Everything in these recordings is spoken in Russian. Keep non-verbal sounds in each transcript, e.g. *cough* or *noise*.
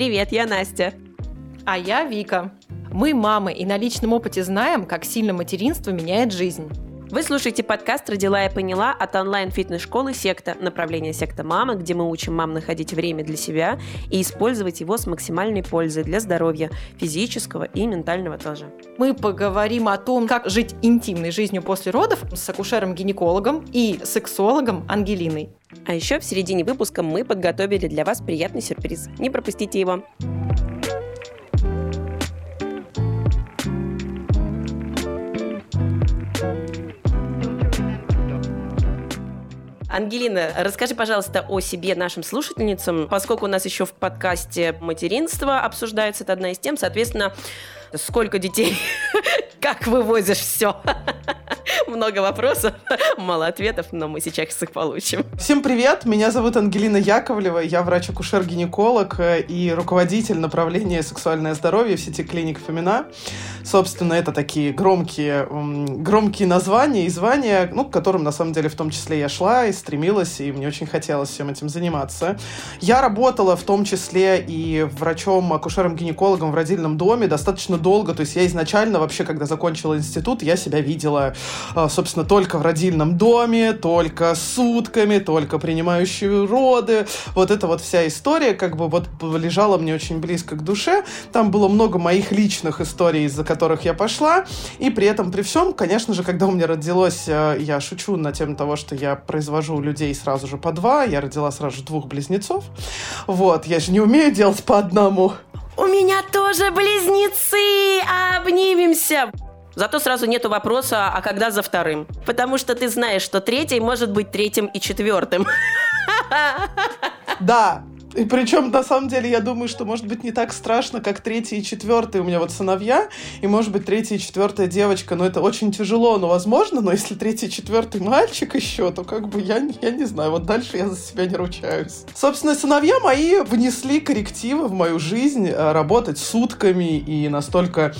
Привет, я Настя. А я Вика. Мы мамы и на личном опыте знаем, как сильно материнство меняет жизнь. Вы слушаете подкаст «Родила и поняла» от онлайн-фитнес-школы «Секта», направление «Секта Мама», где мы учим мам находить время для себя и использовать его с максимальной пользой для здоровья физического и ментального тоже. Мы поговорим о том, как жить интимной жизнью после родов с акушером-гинекологом и сексологом Ангелиной. А еще в середине выпуска мы подготовили для вас приятный сюрприз. Не пропустите его. Ангелина, расскажи, пожалуйста, о себе нашим слушательницам, поскольку у нас еще в подкасте материнство обсуждается, это одна из тем, соответственно, сколько детей, *laughs* как вывозишь все. Много вопросов, *laughs* мало ответов, но мы сейчас их получим. Всем привет, меня зовут Ангелина Яковлева, я врач-акушер-гинеколог и руководитель направления сексуальное здоровье в сети клиник Фомина. Собственно, это такие громкие, громкие названия и звания, ну, к которым, на самом деле, в том числе я шла и стремилась, и мне очень хотелось всем этим заниматься. Я работала в том числе и врачом, акушером-гинекологом в родильном доме достаточно долго, то есть я изначально вообще, когда закончила институт, я себя видела, собственно, только в родильном доме, только сутками, только принимающие роды, вот эта вот вся история как бы вот лежала мне очень близко к душе, там было много моих личных историй, из-за которых я пошла, и при этом, при всем, конечно же, когда у меня родилось, а, я шучу на тему того, что я произвожу людей сразу же по два, я родила сразу же двух близнецов, вот, я же не умею делать по одному, у меня тоже близнецы! Обнимемся! Зато сразу нету вопроса, а когда за вторым? Потому что ты знаешь, что третий может быть третьим и четвертым. Да, и причем, на самом деле, я думаю, что может быть не так страшно, как третий и четвертый у меня вот сыновья, и может быть третья и четвертая девочка, но это очень тяжело, но возможно, но если третий и четвертый мальчик еще, то как бы я, я не знаю, вот дальше я за себя не ручаюсь. Собственно, сыновья мои внесли коррективы в мою жизнь, э, работать сутками и настолько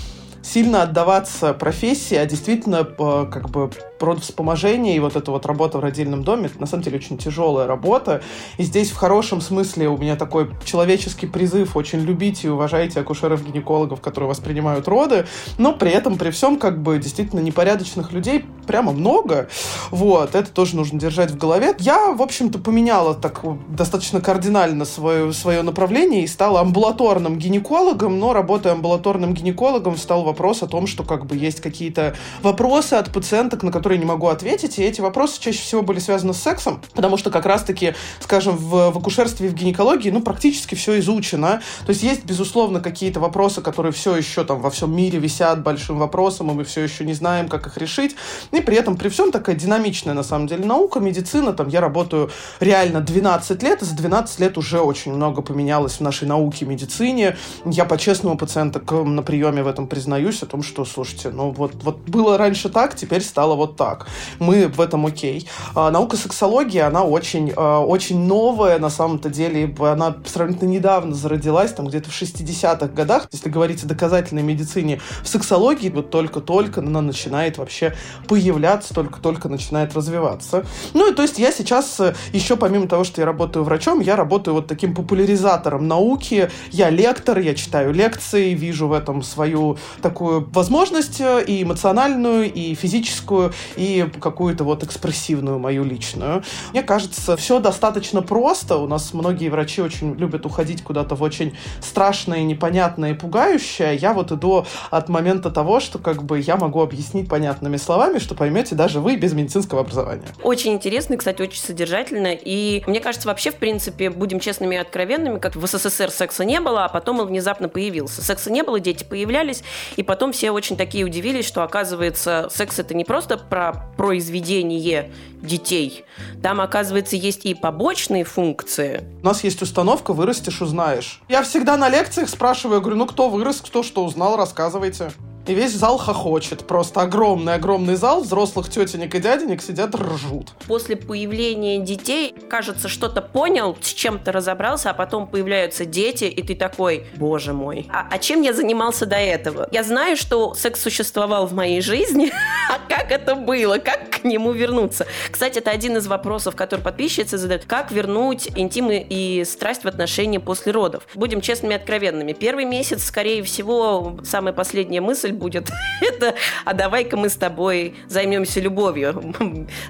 сильно отдаваться профессии, а действительно э, как бы родовспоможение и вот эта вот работа в родильном доме, это на самом деле очень тяжелая работа. И здесь в хорошем смысле у меня такой человеческий призыв очень любить и уважайте акушеров-гинекологов, которые воспринимают роды, но при этом, при всем, как бы действительно непорядочных людей прямо много. Вот, это тоже нужно держать в голове. Я, в общем-то, поменяла так достаточно кардинально свое, свое направление и стала амбулаторным гинекологом, но работая амбулаторным гинекологом, встал вопрос о том, что как бы есть какие-то вопросы от пациенток, на которые не могу ответить, и эти вопросы чаще всего были связаны с сексом, потому что как раз-таки, скажем, в, в акушерстве и в гинекологии, ну, практически все изучено. То есть есть, безусловно, какие-то вопросы, которые все еще там во всем мире висят большим вопросом, и мы все еще не знаем, как их решить. И при этом, при всем, такая динамичная, на самом деле, наука, медицина, там, я работаю реально 12 лет, и за 12 лет уже очень много поменялось в нашей науке, медицине. Я по-честному пациентам на приеме в этом признаюсь, о том, что, слушайте, ну, вот, вот было раньше так, теперь стало вот так. Мы в этом окей. А, наука сексологии, она очень, а, очень новая на самом-то деле. Она сравнительно недавно зародилась, там где-то в 60-х годах. Если говорить о доказательной медицине, в сексологии вот только-только она начинает вообще появляться, только-только начинает развиваться. Ну и то есть я сейчас э, еще помимо того, что я работаю врачом, я работаю вот таким популяризатором науки. Я лектор, я читаю лекции, вижу в этом свою такую возможность э, и эмоциональную, и физическую, и какую-то вот экспрессивную мою личную. Мне кажется, все достаточно просто. У нас многие врачи очень любят уходить куда-то в очень страшное, непонятное и пугающее. Я вот иду от момента того, что как бы я могу объяснить понятными словами, что поймете даже вы без медицинского образования. Очень интересно, кстати, очень содержательно. И мне кажется, вообще, в принципе, будем честными и откровенными, как в СССР секса не было, а потом он внезапно появился. Секса не было, дети появлялись, и потом все очень такие удивились, что, оказывается, секс это не просто про про произведение детей. Там, оказывается, есть и побочные функции. У нас есть установка «вырастешь, узнаешь». Я всегда на лекциях спрашиваю, говорю, ну кто вырос, кто что узнал, рассказывайте. И весь зал хохочет. Просто огромный-огромный зал, взрослых тетенек и дяденек сидят ржут. После появления детей, кажется, что-то понял, с чем-то разобрался, а потом появляются дети, и ты такой, боже мой, а, а чем я занимался до этого? Я знаю, что секс существовал в моей жизни, *laughs* а как это было? Как к нему вернуться? Кстати, это один из вопросов, который подписчицы задают. Как вернуть интим и страсть в отношении после родов? Будем честными и откровенными. Первый месяц, скорее всего, самая последняя мысль будет *laughs* это «а давай-ка мы с тобой займемся любовью».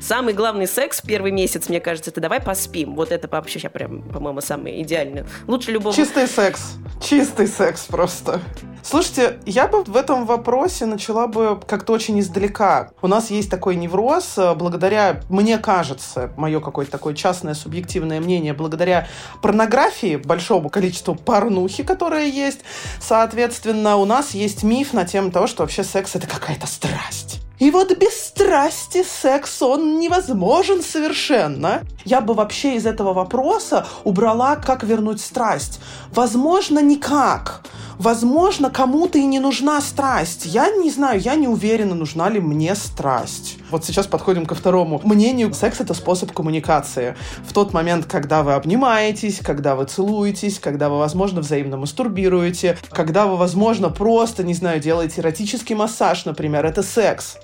Самый главный секс первый месяц, мне кажется, это «давай поспим». Вот это вообще сейчас прям, по-моему, самое идеальное. Лучше любовь. Чистый секс. Чистый секс просто. Слушайте, я бы в этом вопросе начала бы как-то очень издалека. У нас есть такой невроз, э, благодаря, мне кажется, мое какое-то такое частное субъективное мнение, благодаря порнографии, большому количеству порнухи, которая есть, соответственно, у нас есть миф на тему того, что вообще секс — это какая-то страсть. И вот без страсти секс, он невозможен совершенно. Я бы вообще из этого вопроса убрала, как вернуть страсть. Возможно, никак. Возможно, кому-то и не нужна страсть. Я не знаю, я не уверена, нужна ли мне страсть. Вот сейчас подходим ко второму мнению. Секс — это способ коммуникации. В тот момент, когда вы обнимаетесь, когда вы целуетесь, когда вы, возможно, взаимно мастурбируете, когда вы, возможно, просто, не знаю, делаете эротический массаж, например, это секс.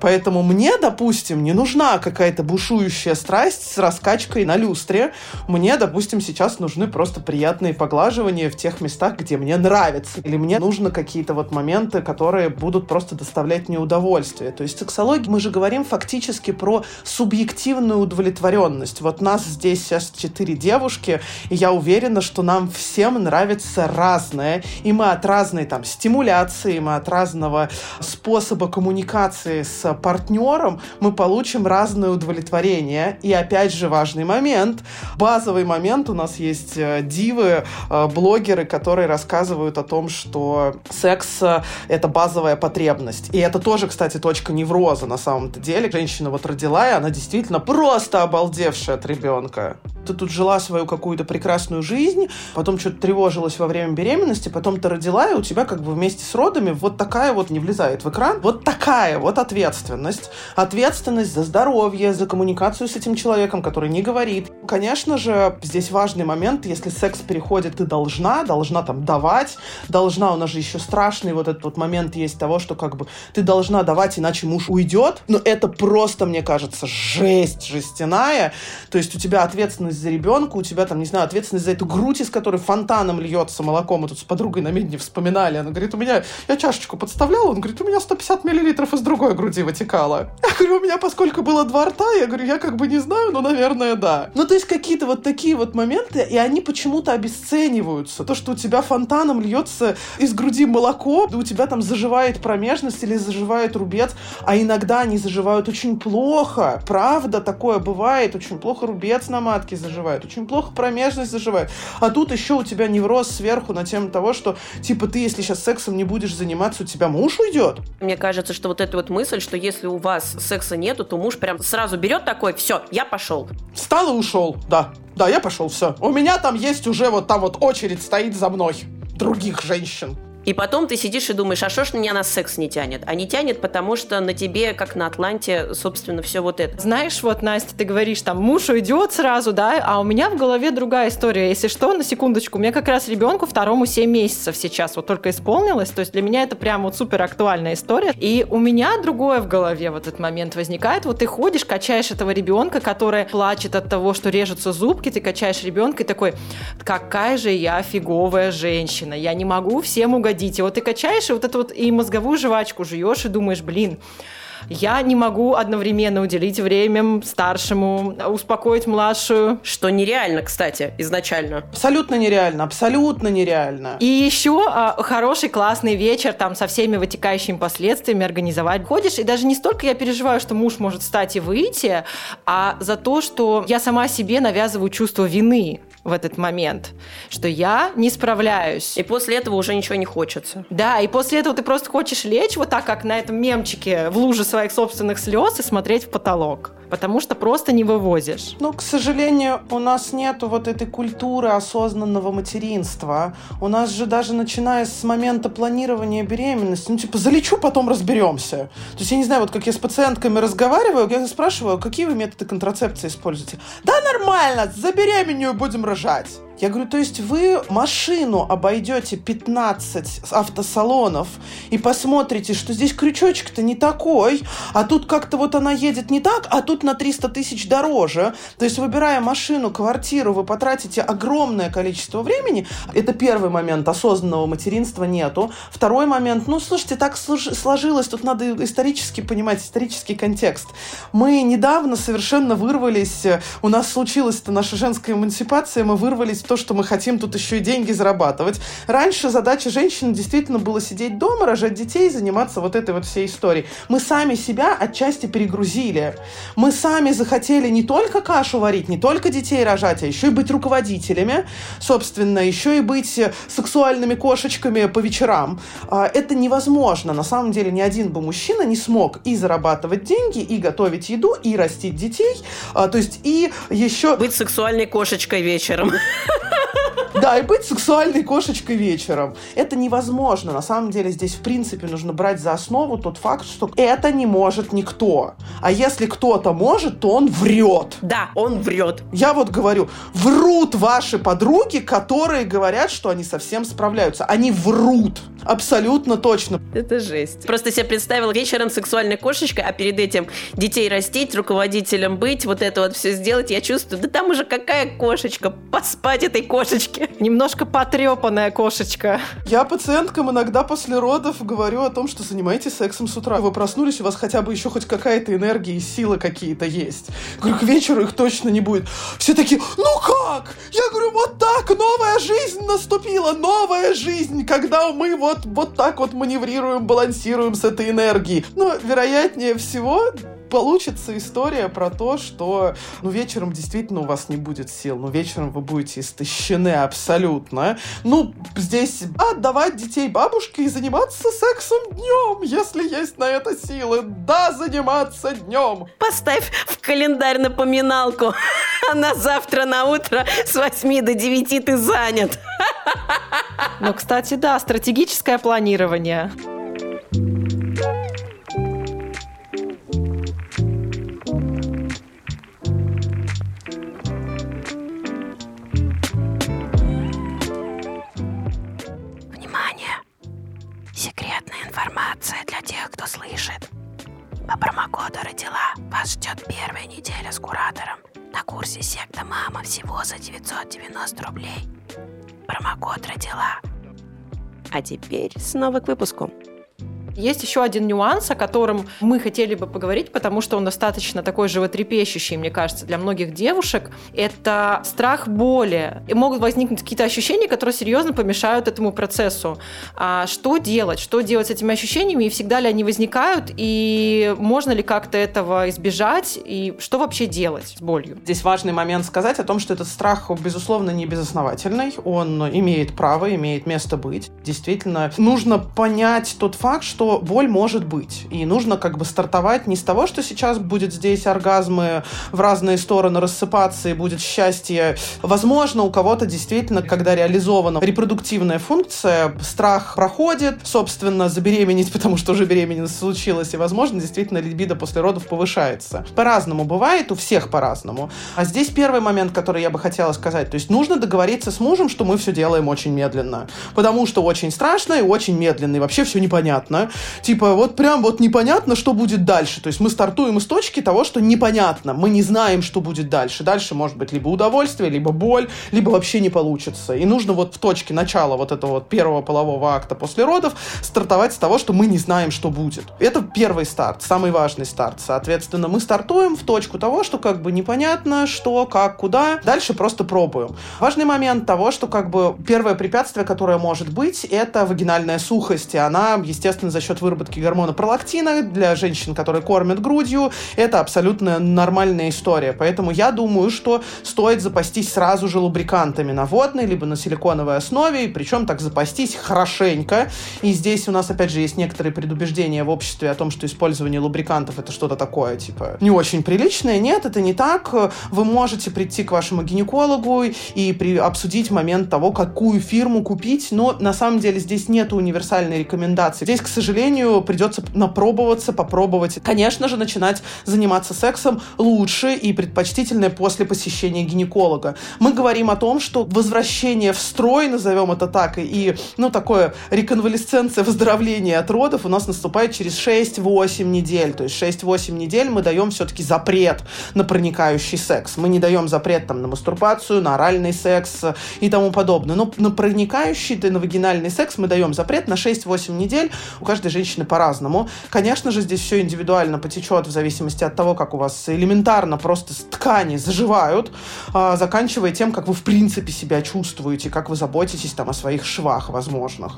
Поэтому мне, допустим, не нужна какая-то бушующая страсть с раскачкой на люстре. Мне, допустим, сейчас нужны просто приятные поглаживания в тех местах, где мне нравится. Или мне нужны какие-то вот моменты, которые будут просто доставлять мне удовольствие. То есть сексология, мы же говорим фактически про субъективную удовлетворенность. Вот нас здесь сейчас четыре девушки, и я уверена, что нам всем нравится разное. И мы от разной там стимуляции, мы от разного способа коммуникации с партнером, мы получим разное удовлетворение. И опять же важный момент, базовый момент, у нас есть э, дивы, э, блогеры, которые рассказывают о том, что секс э, — это базовая потребность. И это тоже, кстати, точка невроза на самом-то деле. Женщина вот родила, и она действительно просто обалдевшая от ребенка ты тут жила свою какую-то прекрасную жизнь, потом что-то тревожилась во время беременности, потом ты родила, и у тебя как бы вместе с родами вот такая вот не влезает в экран, вот такая вот ответственность. Ответственность за здоровье, за коммуникацию с этим человеком, который не говорит. Конечно же, здесь важный момент, если секс переходит, ты должна, должна там давать, должна, у нас же еще страшный вот этот вот момент есть того, что как бы ты должна давать, иначе муж уйдет. Но это просто, мне кажется, жесть жестяная. То есть у тебя ответственность ответственность за ребенка, у тебя там, не знаю, ответственность за эту грудь, из которой фонтаном льется молоко. Мы тут с подругой на медне вспоминали. Она говорит, у меня, я чашечку подставляла, он говорит, у меня 150 миллилитров из другой груди вытекало. Я говорю, у меня поскольку было два рта, я говорю, я как бы не знаю, но, наверное, да. Ну, то есть какие-то вот такие вот моменты, и они почему-то обесцениваются. То, что у тебя фонтаном льется из груди молоко, у тебя там заживает промежность или заживает рубец, а иногда они заживают очень плохо. Правда, такое бывает, очень плохо рубец на матке заживает, очень плохо промежность заживает. А тут еще у тебя невроз сверху на тему того, что, типа, ты, если сейчас сексом не будешь заниматься, у тебя муж уйдет. Мне кажется, что вот эта вот мысль, что если у вас секса нету, то муж прям сразу берет такой, все, я пошел. Встал и ушел, да. Да, я пошел, все. У меня там есть уже вот там вот очередь стоит за мной других женщин. И потом ты сидишь и думаешь, а что ж меня на секс не тянет? А не тянет, потому что на тебе, как на Атланте, собственно, все вот это. Знаешь, вот, Настя, ты говоришь, там, муж уйдет сразу, да, а у меня в голове другая история. Если что, на секундочку, у меня как раз ребенку второму 7 месяцев сейчас вот только исполнилось, то есть для меня это прям вот супер актуальная история. И у меня другое в голове в этот момент возникает. Вот ты ходишь, качаешь этого ребенка, который плачет от того, что режутся зубки, ты качаешь ребенка и такой, какая же я фиговая женщина, я не могу всем угодить угодить. И вот ты качаешь, и вот эту вот и мозговую жвачку жуешь, и думаешь, блин, я не могу одновременно уделить время старшему, успокоить младшую. Что нереально, кстати, изначально. Абсолютно нереально, абсолютно нереально. И еще а, хороший, классный вечер там со всеми вытекающими последствиями организовать. Ходишь, и даже не столько я переживаю, что муж может встать и выйти, а за то, что я сама себе навязываю чувство вины в этот момент, что я не справляюсь. И после этого уже ничего не хочется. Да, и после этого ты просто хочешь лечь вот так, как на этом мемчике в луже своих собственных слез и смотреть в потолок. потому что просто не вывозишь. Ну, к сожалению, у нас нету вот этой культуры осознанного материнства. У нас же даже начиная с момента планирования беременности, ну, типа, залечу, потом разберемся. То есть, я не знаю, вот как я с пациентками разговариваю, я спрашиваю, какие вы методы контрацепции используете? Да нормально, забеременею, будем рожать. Я говорю, то есть вы машину обойдете 15 автосалонов и посмотрите, что здесь крючочек-то не такой, а тут как-то вот она едет не так, а тут на 300 тысяч дороже. То есть, выбирая машину, квартиру, вы потратите огромное количество времени. Это первый момент. Осознанного материнства нету. Второй момент. Ну, слушайте, так сложилось. Тут надо исторически понимать, исторический контекст. Мы недавно совершенно вырвались. У нас случилась наша женская эмансипация. Мы вырвались в то, что мы хотим тут еще и деньги зарабатывать. Раньше задача женщины действительно было сидеть дома, рожать детей, заниматься вот этой вот всей историей. Мы сами себя отчасти перегрузили. Мы сами захотели не только кашу варить, не только детей рожать, а еще и быть руководителями, собственно, еще и быть сексуальными кошечками по вечерам. А, это невозможно. На самом деле ни один бы мужчина не смог и зарабатывать деньги, и готовить еду, и растить детей. А, то есть и еще... Быть сексуальной кошечкой вечером. Да, и быть сексуальной кошечкой вечером. Это невозможно. На самом деле здесь, в принципе, нужно брать за основу тот факт, что это не может никто. А если кто-то может, то он врет. Да, он врет. Я вот говорю, врут ваши подруги, которые говорят, что они совсем справляются. Они врут. Абсолютно точно. Это жесть. Просто себе представила вечером сексуальной кошечкой, а перед этим детей растить, руководителем быть, вот это вот все сделать. Я чувствую, да там уже какая кошечка, поспать этой кошечке. Немножко потрепанная кошечка. Я пациенткам иногда после родов говорю о том, что занимайтесь сексом с утра. Вы проснулись, у вас хотя бы еще хоть какая-то энергия и силы какие-то есть. Говорю, к вечеру их точно не будет. Все такие, ну как? Я говорю, вот так, новая жизнь наступила, новая жизнь, когда мы вот, вот так вот маневрируем, балансируем с этой энергией. Но, вероятнее всего, получится история про то, что ну, вечером действительно у вас не будет сил, ну, вечером вы будете истощены абсолютно. Ну, здесь отдавать детей бабушке и заниматься сексом днем, если есть на это силы. Да, заниматься днем. Поставь в календарь напоминалку. *laughs* А на завтра на утро с 8 до 9 ты занят. *laughs* Ну, кстати, да, стратегическое планирование. Информация для тех, кто слышит. По промокоду «Родила» вас ждет первая неделя с куратором на курсе «Секта Мама» всего за 990 рублей. Промокод «Родила». А теперь снова к выпуску. Есть еще один нюанс, о котором мы хотели бы поговорить, потому что он достаточно такой животрепещущий, мне кажется, для многих девушек. Это страх боли. И могут возникнуть какие-то ощущения, которые серьезно помешают этому процессу. А что делать? Что делать с этими ощущениями? И всегда ли они возникают? И можно ли как-то этого избежать? И что вообще делать с болью? Здесь важный момент сказать о том, что этот страх, безусловно, не безосновательный. Он имеет право, имеет место быть. Действительно, нужно понять тот факт, что что боль может быть. И нужно как бы стартовать не с того, что сейчас будет здесь оргазмы в разные стороны рассыпаться и будет счастье. Возможно, у кого-то действительно, когда реализована репродуктивная функция, страх проходит, собственно, забеременеть, *laughs* потому что уже беременность случилась, и, возможно, действительно либидо после родов повышается. По-разному бывает, у всех по-разному. А здесь первый момент, который я бы хотела сказать. То есть нужно договориться с мужем, что мы все делаем очень медленно. Потому что очень страшно и очень медленно, и вообще все непонятно типа, вот прям вот непонятно, что будет дальше. То есть мы стартуем из точки того, что непонятно. Мы не знаем, что будет дальше. Дальше может быть либо удовольствие, либо боль, либо вообще не получится. И нужно вот в точке начала вот этого вот первого полового акта после родов стартовать с того, что мы не знаем, что будет. Это первый старт, самый важный старт. Соответственно, мы стартуем в точку того, что как бы непонятно, что, как, куда. Дальше просто пробуем. Важный момент того, что как бы первое препятствие, которое может быть, это вагинальная сухость. И она, естественно, за счет выработки гормона пролактина для женщин, которые кормят грудью, это абсолютно нормальная история. Поэтому я думаю, что стоит запастись сразу же лубрикантами на водной, либо на силиконовой основе, и причем так запастись хорошенько. И здесь у нас, опять же, есть некоторые предубеждения в обществе о том, что использование лубрикантов это что-то такое, типа, не очень приличное. Нет, это не так. Вы можете прийти к вашему гинекологу и при, обсудить момент того, какую фирму купить, но на самом деле здесь нет универсальной рекомендации. Здесь, к сожалению, придется напробоваться, попробовать. Конечно же, начинать заниматься сексом лучше и предпочтительно после посещения гинеколога. Мы говорим о том, что возвращение в строй, назовем это так, и, ну, такое реконвалесценция, выздоровление от родов у нас наступает через 6-8 недель. То есть 6-8 недель мы даем все-таки запрет на проникающий секс. Мы не даем запрет там на мастурбацию, на оральный секс и тому подобное. Но на проникающий, на вагинальный секс мы даем запрет на 6-8 недель. У каждой женщины по-разному. Конечно же, здесь все индивидуально потечет в зависимости от того, как у вас элементарно просто ткани заживают, а, заканчивая тем, как вы в принципе себя чувствуете, как вы заботитесь там о своих швах возможных.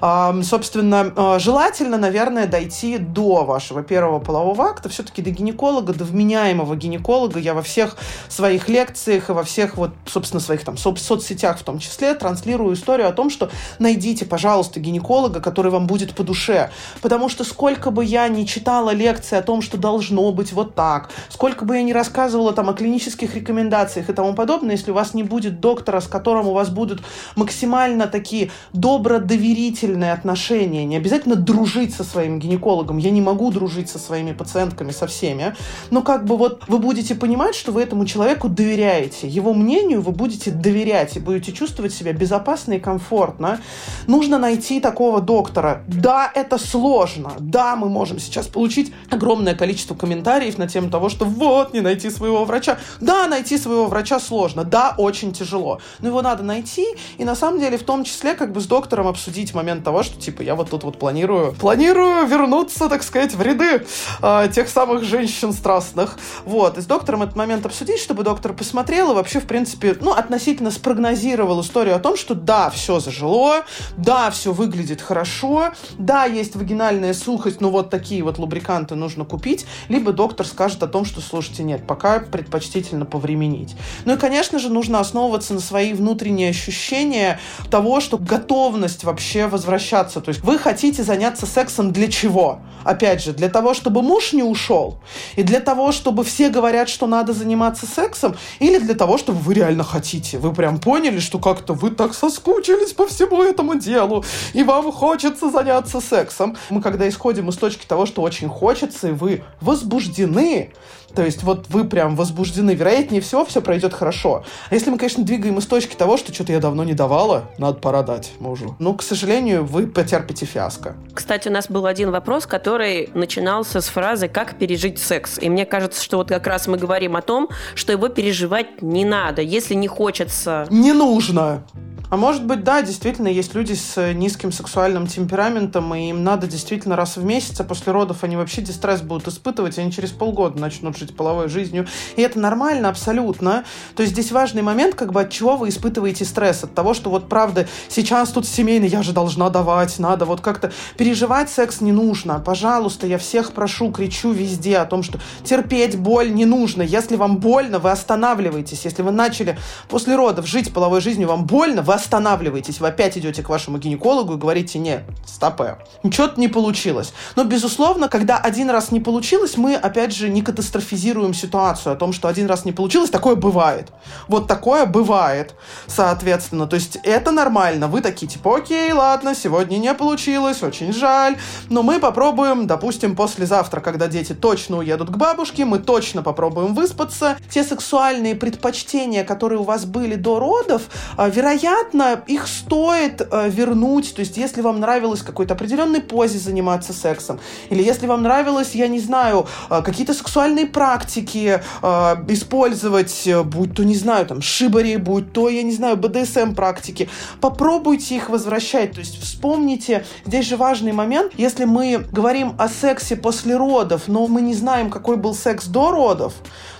А, собственно, а, желательно, наверное, дойти до вашего первого полового акта, все-таки до гинеколога, до вменяемого гинеколога. Я во всех своих лекциях и во всех вот, собственно, своих там со соцсетях в том числе транслирую историю о том, что найдите, пожалуйста, гинеколога, который вам будет по душе. Потому что сколько бы я ни читала лекции о том, что должно быть вот так, сколько бы я ни рассказывала там о клинических рекомендациях и тому подобное, если у вас не будет доктора, с которым у вас будут максимально такие добро-доверительные отношения, не обязательно дружить со своим гинекологом, я не могу дружить со своими пациентками, со всеми, но как бы вот вы будете понимать, что вы этому человеку доверяете, его мнению вы будете доверять и будете чувствовать себя безопасно и комфортно. Нужно найти такого доктора. Да, это сложно. Да, мы можем сейчас получить огромное количество комментариев на тему того, что вот, не найти своего врача. Да, найти своего врача сложно. Да, очень тяжело. Но его надо найти, и на самом деле в том числе как бы с доктором обсудить момент того, что типа я вот тут вот планирую, планирую вернуться, так сказать, в ряды э, тех самых женщин страстных. Вот, и с доктором этот момент обсудить, чтобы доктор посмотрел и вообще, в принципе, ну, относительно спрогнозировал историю о том, что да, все зажило, да, все выглядит хорошо, да, есть вагинальная сухость, но вот такие вот лубриканты нужно купить, либо доктор скажет о том, что, слушайте, нет, пока предпочтительно повременить. Ну и, конечно же, нужно основываться на свои внутренние ощущения того, что готовность вообще возвращаться. То есть вы хотите заняться сексом для чего? Опять же, для того, чтобы муж не ушел, и для того, чтобы все говорят, что надо заниматься сексом, или для того, чтобы вы реально хотите. Вы прям поняли, что как-то вы так соскучились по всему этому делу, и вам хочется заняться сексом. Мы когда исходим из точки того, что очень хочется, и вы возбуждены, то есть вот вы прям возбуждены, вероятнее всего, все пройдет хорошо. А если мы, конечно, двигаем из точки того, что что-то я давно не давала, надо пора дать мужу. Ну, к сожалению, вы потерпите фиаско. Кстати, у нас был один вопрос, который начинался с фразы «как пережить секс?». И мне кажется, что вот как раз мы говорим о том, что его переживать не надо, если не хочется. Не нужно. А может быть, да, действительно, есть люди с низким сексуальным темпераментом, и им надо действительно раз в месяц, а после родов они вообще дистресс будут испытывать, и они через полгода начнут жить половой жизнью. И это нормально абсолютно. То есть здесь важный момент, как бы от чего вы испытываете стресс. От того, что вот правда сейчас тут семейный, я же должна давать, надо вот как-то переживать секс не нужно. Пожалуйста, я всех прошу, кричу везде о том, что терпеть боль не нужно. Если вам больно, вы останавливаетесь. Если вы начали после родов жить половой жизнью, вам больно, вы останавливаетесь, вы опять идете к вашему гинекологу и говорите, не, стопе, ничего не получилось. Но, безусловно, когда один раз не получилось, мы, опять же, не катастрофизируем ситуацию о том, что один раз не получилось, такое бывает. Вот такое бывает, соответственно. То есть это нормально. Вы такие, типа, окей, ладно, сегодня не получилось, очень жаль, но мы попробуем, допустим, послезавтра, когда дети точно уедут к бабушке, мы точно попробуем выспаться. Те сексуальные предпочтения, которые у вас были до родов, а, вероятно, вероятно, их стоит э, вернуть. То есть, если вам нравилось какой-то определенной позе заниматься сексом, или если вам нравилось, я не знаю, э, какие-то сексуальные практики э, использовать, э, будь то, не знаю, там, шибари, будь то, я не знаю, БДСМ практики, попробуйте их возвращать. То есть, вспомните, здесь же важный момент, если мы говорим о сексе после родов, но мы не знаем, какой был секс до родов,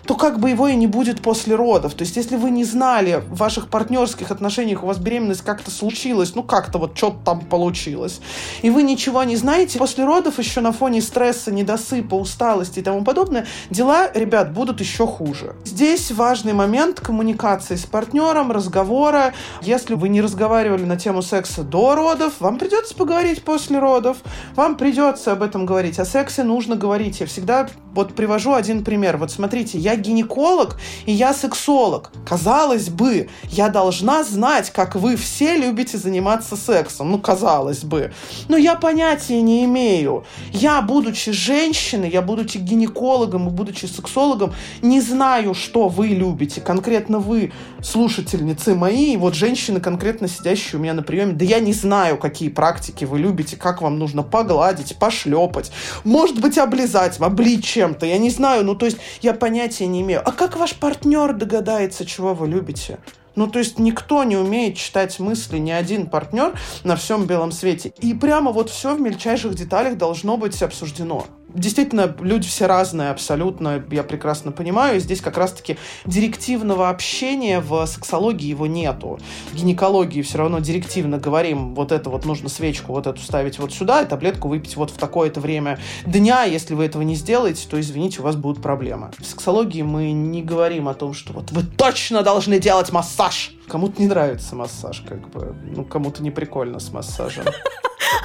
то как бы его и не будет после родов. То есть, если вы не знали в ваших партнерских отношениях, у вас беременность как-то случилась, ну как-то вот что-то там получилось, и вы ничего не знаете, после родов еще на фоне стресса, недосыпа, усталости и тому подобное, дела, ребят, будут еще хуже. Здесь важный момент коммуникации с партнером, разговора. Если вы не разговаривали на тему секса до родов, вам придется поговорить после родов, вам придется об этом говорить. О сексе нужно говорить. Я всегда вот привожу один пример. Вот смотрите, я гинеколог и я сексолог. Казалось бы, я должна знать, как вы все любите заниматься сексом. Ну, казалось бы. Но я понятия не имею. Я, будучи женщиной, я, будучи гинекологом и будучи сексологом, не знаю, что вы любите. Конкретно вы, слушательницы мои, вот женщины, конкретно сидящие у меня на приеме, да я не знаю, какие практики вы любите, как вам нужно погладить, пошлепать, может быть, облизать, облить чем-то, я не знаю, ну, то есть я понятия не имею. А как ваш партнер догадается, чего вы любите? Ну, то есть никто не умеет читать мысли, ни один партнер на всем белом свете. И прямо вот все в мельчайших деталях должно быть обсуждено. Действительно, люди все разные абсолютно, я прекрасно понимаю. Здесь как раз-таки директивного общения в сексологии его нету. В гинекологии все равно директивно говорим, вот это вот нужно свечку вот эту ставить вот сюда, и таблетку выпить вот в такое-то время дня. Если вы этого не сделаете, то, извините, у вас будут проблемы. В сексологии мы не говорим о том, что вот вы точно должны делать массаж. Кому-то не нравится массаж, как бы. Ну, кому-то не прикольно с массажем.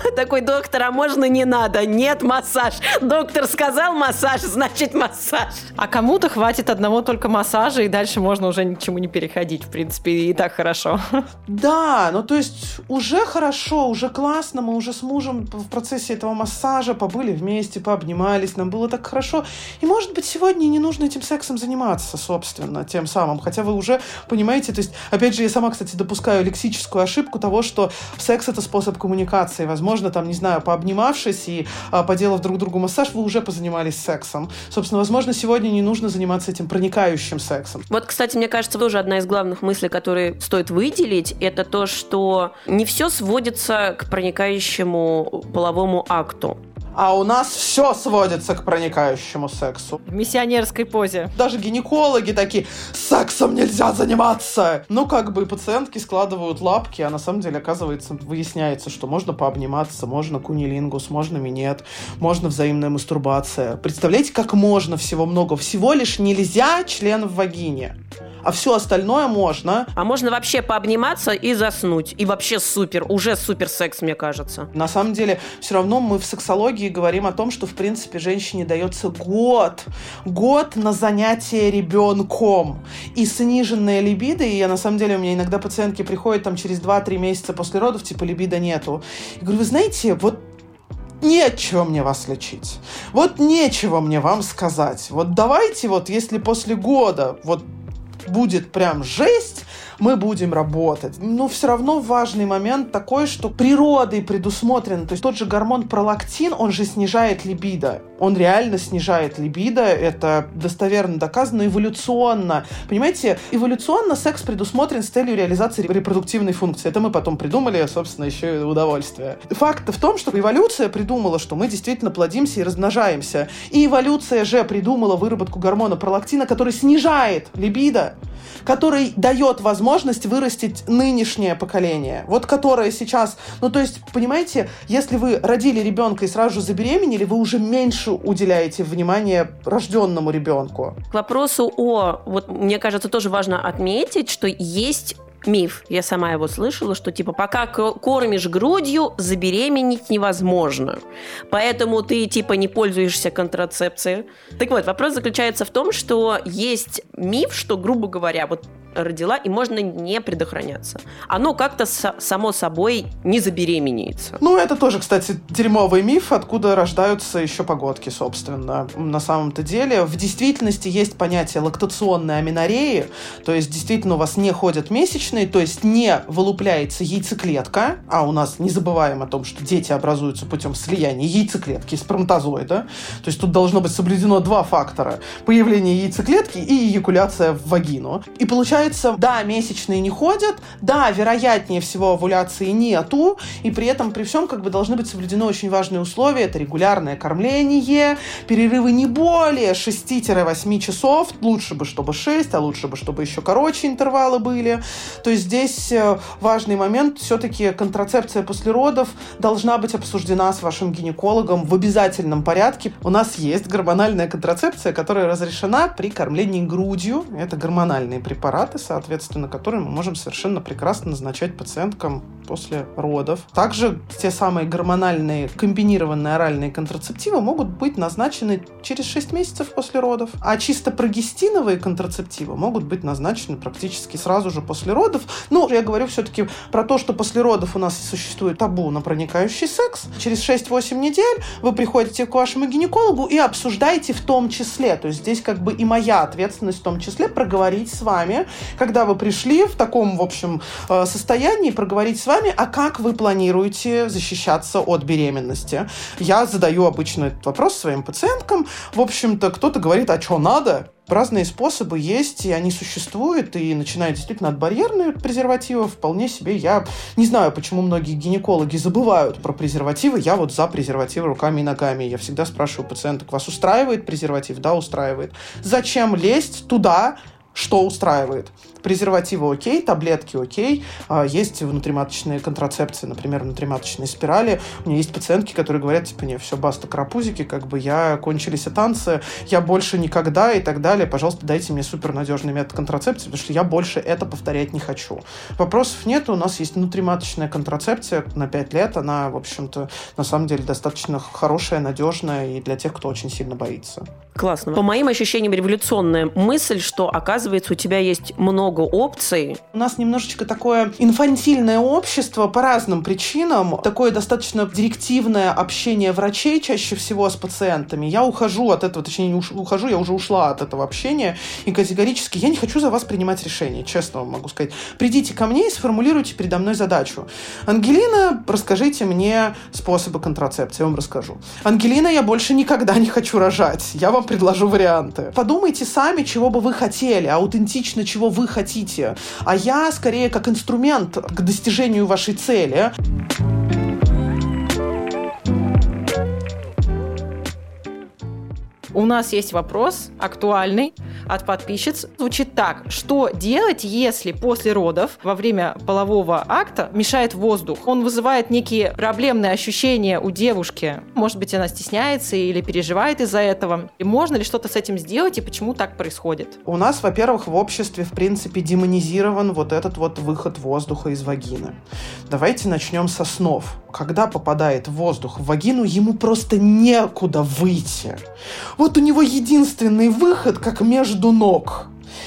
*laughs* Такой, доктор, а можно не надо? Нет, массаж. Доктор сказал массаж, значит массаж. А кому-то хватит одного только массажа, и дальше можно уже ни к чему не переходить. В принципе, и так хорошо. *laughs* Да, ну то есть уже хорошо, уже классно. Мы уже с мужем в процессе этого массажа побыли вместе, пообнимались, нам было так хорошо. И, может быть, сегодня не нужно этим сексом заниматься, собственно, тем самым. Хотя вы уже понимаете, то есть, опять же, я сама, кстати, допускаю лексическую ошибку того, что секс — это способ коммуникации. Возможно, там, не знаю, пообнимавшись и а, поделав друг другу массаж, вы уже позанимались сексом. Собственно, возможно, сегодня не нужно заниматься этим проникающим сексом. Вот, кстати, мне кажется, тоже одна из главных мыслей, которые стоит выделить, это то, что не все сводится к проникающему половому акту. А у нас все сводится к проникающему сексу. В миссионерской позе. Даже гинекологи такие, сексом нельзя заниматься. Ну, как бы пациентки складывают лапки, а на самом деле, оказывается, выясняется, что можно пообниматься, можно кунилингус, можно минет, можно взаимная мастурбация. Представляете, как можно всего много? Всего лишь нельзя член в вагине а все остальное можно. А можно вообще пообниматься и заснуть. И вообще супер, уже супер секс, мне кажется. На самом деле, все равно мы в сексологии говорим о том, что, в принципе, женщине дается год. Год на занятие ребенком. И сниженная либидо, и я, на самом деле, у меня иногда пациентки приходят там через 2-3 месяца после родов, типа, либидо нету. Я говорю, вы знаете, вот нечего мне вас лечить. Вот нечего мне вам сказать. Вот давайте вот, если после года вот будет прям жесть, мы будем работать. Но все равно важный момент такой, что природой предусмотрено, то есть тот же гормон пролактин, он же снижает либидо. Он реально снижает либидо, это достоверно доказано эволюционно. Понимаете, эволюционно секс предусмотрен с целью реализации репродуктивной функции. Это мы потом придумали, собственно, еще и удовольствие. Факт в том, что эволюция придумала, что мы действительно плодимся и размножаемся. И эволюция же придумала выработку гормона пролактина, который снижает либидо который дает возможность вырастить нынешнее поколение. Вот которое сейчас... Ну, то есть, понимаете, если вы родили ребенка и сразу же забеременели, вы уже меньше уделяете внимания рожденному ребенку. К вопросу о... Вот мне кажется, тоже важно отметить, что есть миф, я сама его слышала, что типа пока кормишь грудью, забеременеть невозможно. Поэтому ты типа не пользуешься контрацепцией. Так вот, вопрос заключается в том, что есть миф, что, грубо говоря, вот родила, и можно не предохраняться. Оно как-то само собой не забеременеется. Ну, это тоже, кстати, дерьмовый миф, откуда рождаются еще погодки, собственно. На самом-то деле, в действительности есть понятие лактационной аминореи, то есть действительно у вас не ходят месячные, норматочный, то есть не вылупляется яйцеклетка, а у нас не забываем о том, что дети образуются путем слияния яйцеклетки и сперматозоида. То есть тут должно быть соблюдено два фактора. Появление яйцеклетки и эякуляция в вагину. И получается, да, месячные не ходят, да, вероятнее всего овуляции нету, и при этом при всем как бы должны быть соблюдены очень важные условия. Это регулярное кормление, перерывы не более 6-8 часов, лучше бы, чтобы 6, а лучше бы, чтобы еще короче интервалы были. То здесь э, важный момент, все-таки контрацепция после родов должна быть обсуждена с вашим гинекологом в обязательном порядке. У нас есть гормональная контрацепция, которая разрешена при кормлении грудью. Это гормональные препараты, соответственно, которые мы можем совершенно прекрасно назначать пациенткам после родов. Также те самые гормональные комбинированные оральные контрацептивы могут быть назначены через 6 месяцев после родов, а чисто прогестиновые контрацептивы могут быть назначены практически сразу же после родов. Ну, я говорю все-таки про то, что после родов у нас существует табу на проникающий секс. Через 6-8 недель вы приходите к вашему гинекологу и обсуждаете в том числе. То есть здесь как бы и моя ответственность в том числе проговорить с вами, когда вы пришли в таком, в общем, э, состоянии, проговорить с вами, а как вы планируете защищаться от беременности. Я задаю обычно этот вопрос своим пациенткам. В общем-то, кто-то говорит, а что надо? Разные способы есть, и они существуют, и начиная действительно от барьерных презервативов, вполне себе я не знаю, почему многие гинекологи забывают про презервативы, я вот за презервативы руками и ногами. Я всегда спрашиваю пациенток, вас устраивает презерватив? Да, устраивает. Зачем лезть туда, что устраивает. Презервативы окей, таблетки окей, а, есть внутриматочные контрацепции, например, внутриматочные спирали. У меня есть пациентки, которые говорят, типа, не, все, баста, карапузики, как бы я кончились и танцы, я больше никогда и так далее, пожалуйста, дайте мне супернадежный метод контрацепции, потому что я больше это повторять не хочу. Вопросов нет, у нас есть внутриматочная контрацепция на 5 лет, она, в общем-то, на самом деле достаточно хорошая, надежная и для тех, кто очень сильно боится. Классно. По моим ощущениям, революционная мысль, что, оказывается, у тебя есть много опций. У нас немножечко такое инфантильное общество по разным причинам. Такое достаточно директивное общение врачей чаще всего с пациентами. Я ухожу от этого, точнее, не ухожу, я уже ушла от этого общения. И категорически я не хочу за вас принимать решения, честно вам могу сказать. Придите ко мне и сформулируйте передо мной задачу. Ангелина, расскажите мне способы контрацепции, я вам расскажу. Ангелина, я больше никогда не хочу рожать. Я вам предложу варианты. Подумайте сами, чего бы вы хотели, аутентично, чего вы хотите. А я скорее как инструмент к достижению вашей цели. У нас есть вопрос актуальный от подписчиц. Звучит так. Что делать, если после родов во время полового акта мешает воздух? Он вызывает некие проблемные ощущения у девушки. Может быть, она стесняется или переживает из-за этого. И можно ли что-то с этим сделать и почему так происходит? У нас, во-первых, в обществе, в принципе, демонизирован вот этот вот выход воздуха из вагины. Давайте начнем со снов. Когда попадает воздух в вагину, ему просто некуда выйти. Вот у него единственный выход, как между ног.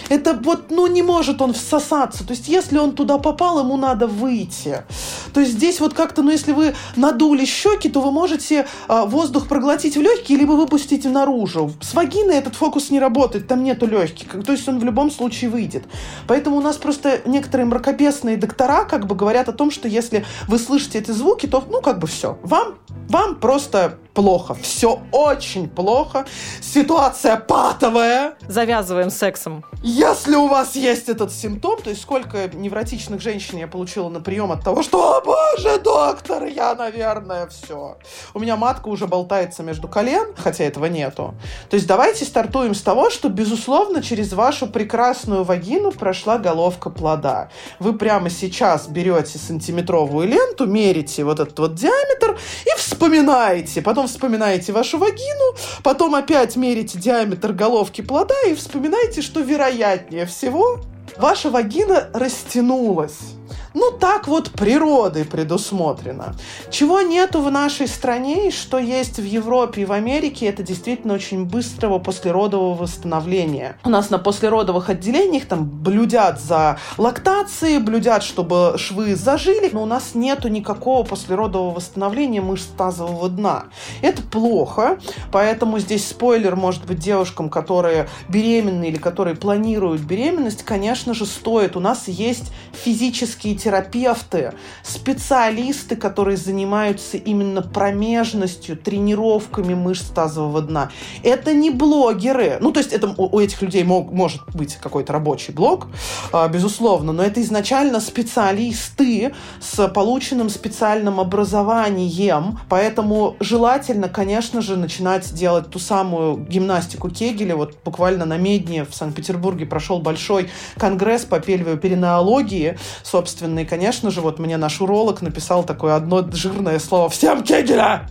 Это вот, ну, не может он всосаться. То есть, если он туда попал, ему надо выйти. То есть, здесь вот как-то, ну, если вы надули щеки, то вы можете э, воздух проглотить в легкие, либо выпустить наружу. С вагиной этот фокус не работает, там нету легких. То есть, он в любом случае выйдет. Поэтому у нас просто некоторые мракобесные доктора как бы говорят о том, что если вы слышите эти звуки, то, ну, как бы все. Вам, вам просто плохо. Все очень плохо. Ситуация патовая. Завязываем сексом. Если у вас есть этот симптом, то есть сколько невротичных женщин я получила на прием от того, что, о боже, доктор, я, наверное, все. У меня матка уже болтается между колен, хотя этого нету. То есть давайте стартуем с того, что, безусловно, через вашу прекрасную вагину прошла головка плода. Вы прямо сейчас берете сантиметровую ленту, мерите вот этот вот диаметр и вспоминаете. Потом вспоминаете вашу вагину, потом опять мерите диаметр головки плода и вспоминаете, что вероятнее всего ваша вагина растянулась. Ну так вот природой предусмотрено. Чего нету в нашей стране и что есть в Европе и в Америке, это действительно очень быстрого послеродового восстановления. У нас на послеродовых отделениях там блюдят за лактацией, блюдят, чтобы швы зажили, но у нас нету никакого послеродового восстановления мышц тазового дна. Это плохо, поэтому здесь спойлер может быть девушкам, которые беременны или которые планируют беременность, конечно же, стоит. У нас есть физические терапевты, специалисты, которые занимаются именно промежностью, тренировками мышц тазового дна. Это не блогеры. Ну, то есть это, у этих людей мог, может быть какой-то рабочий блог, а, безусловно, но это изначально специалисты с полученным специальным образованием. Поэтому желательно, конечно же, начинать делать ту самую гимнастику Кегеля. Вот буквально на Медне в Санкт-Петербурге прошел большой конгресс по пельвиоперинеологии, собственно, и, конечно же, вот мне наш уролог написал такое одно жирное слово «Всем Кегеля!»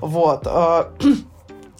Вот. *clears throat*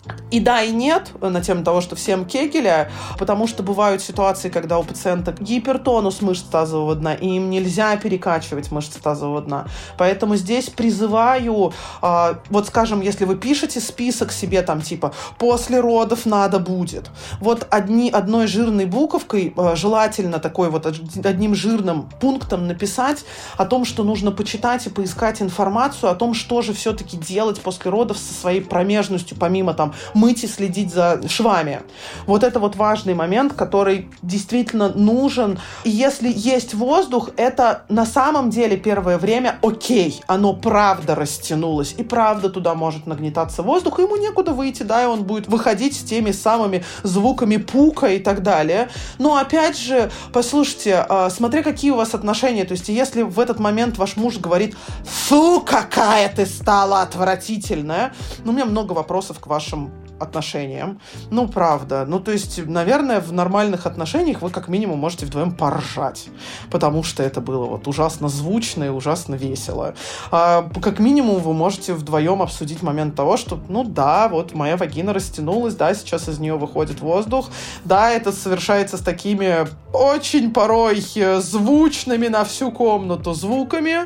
Э, и да, и нет на тему того, что всем кегеля, потому что бывают ситуации, когда у пациента гипертонус мышц тазового дна, и им нельзя перекачивать мышцы тазового дна. Поэтому здесь призываю, э, вот скажем, если вы пишете список себе там типа «после родов надо будет», вот одни, одной жирной буковкой, э, желательно такой вот одним жирным пунктом написать о том, что нужно почитать и поискать информацию о том, что же все-таки делать после родов со своей промежностью, помимо там мыть и следить за швами. Вот это вот важный момент, который действительно нужен. И если есть воздух, это на самом деле первое время окей, оно правда растянулось, и правда туда может нагнетаться воздух, ему некуда выйти, да, и он будет выходить с теми самыми звуками пука и так далее. Но опять же, послушайте, а, смотря какие у вас отношения, то есть если в этот момент ваш муж говорит, фу, какая ты стала отвратительная, ну, у меня много вопросов к вашим отношениям. Ну, правда. Ну, то есть, наверное, в нормальных отношениях вы как минимум можете вдвоем поржать, потому что это было вот ужасно звучно и ужасно весело. А, как минимум вы можете вдвоем обсудить момент того, что, ну да, вот моя вагина растянулась, да, сейчас из нее выходит воздух, да, это совершается с такими очень порой звучными на всю комнату звуками,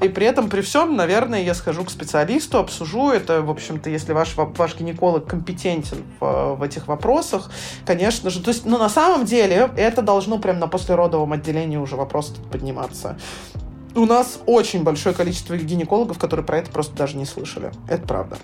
и при этом, при всем, наверное, я схожу к специалисту, обсужу это, в общем-то, если ваш, ваш гинеколог компетентен компетентен в, в этих вопросах, конечно же. То есть, ну, на самом деле, это должно прям на послеродовом отделении уже вопрос подниматься. У нас очень большое количество гинекологов, которые про это просто даже не слышали. Это правда.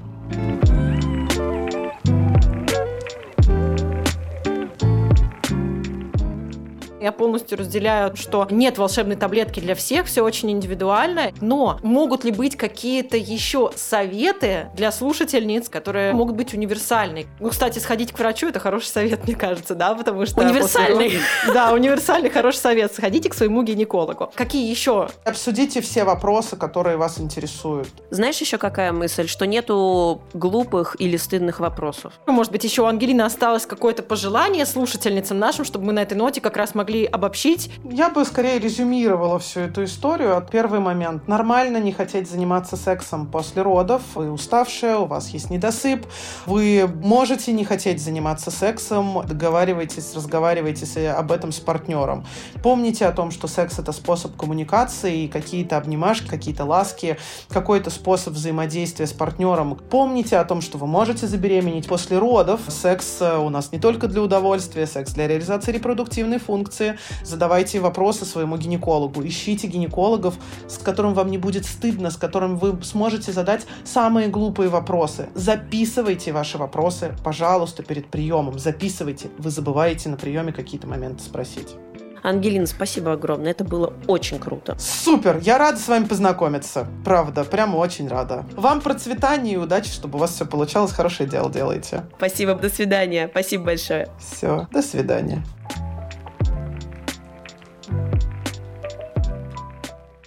Я полностью разделяю, что нет волшебной таблетки для всех, все очень индивидуально, но могут ли быть какие-то еще советы для слушательниц, которые могут быть универсальны? Ну, кстати, сходить к врачу – это хороший совет, мне кажется, да, потому что... Универсальный. После... Да, универсальный хороший совет. Сходите к своему гинекологу. Какие еще? Обсудите все вопросы, которые вас интересуют. Знаешь еще какая мысль? Что нету глупых или стыдных вопросов. Может быть, еще у Ангелины осталось какое-то пожелание слушательницам нашим, чтобы мы на этой ноте как раз могли могли обобщить? Я бы скорее резюмировала всю эту историю. От первый момент. Нормально не хотеть заниматься сексом после родов. Вы уставшие, у вас есть недосып. Вы можете не хотеть заниматься сексом. Договаривайтесь, разговаривайтесь об этом с партнером. Помните о том, что секс — это способ коммуникации, какие-то обнимашки, какие-то ласки, какой-то способ взаимодействия с партнером. Помните о том, что вы можете забеременеть после родов. Секс у нас не только для удовольствия, секс для реализации репродуктивной функции, вопросы, задавайте вопросы своему гинекологу, ищите гинекологов, с которым вам не будет стыдно, с которым вы сможете задать самые глупые вопросы. Записывайте ваши вопросы, пожалуйста, перед приемом. Записывайте. Вы забываете на приеме какие-то моменты спросить. Ангелина, спасибо огромное. Это было очень круто. Супер! Я рада с вами познакомиться. Правда, прямо очень рада. Вам процветания и удачи, чтобы у вас все получалось. Хорошее дело делаете. Спасибо. До свидания. Спасибо большое. Все. До свидания.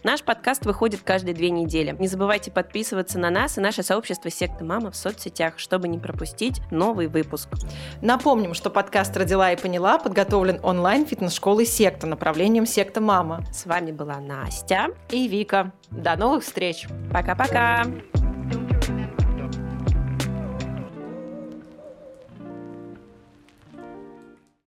Наш подкаст выходит каждые две недели. Не забывайте подписываться на нас и наше сообщество Секта Мама в соцсетях, чтобы не пропустить новый выпуск. Напомним, что подкаст «Родила и поняла» подготовлен онлайн фитнес-школой Секта направлением Секта Мама. С вами была Настя и Вика. До новых встреч. Пока-пока.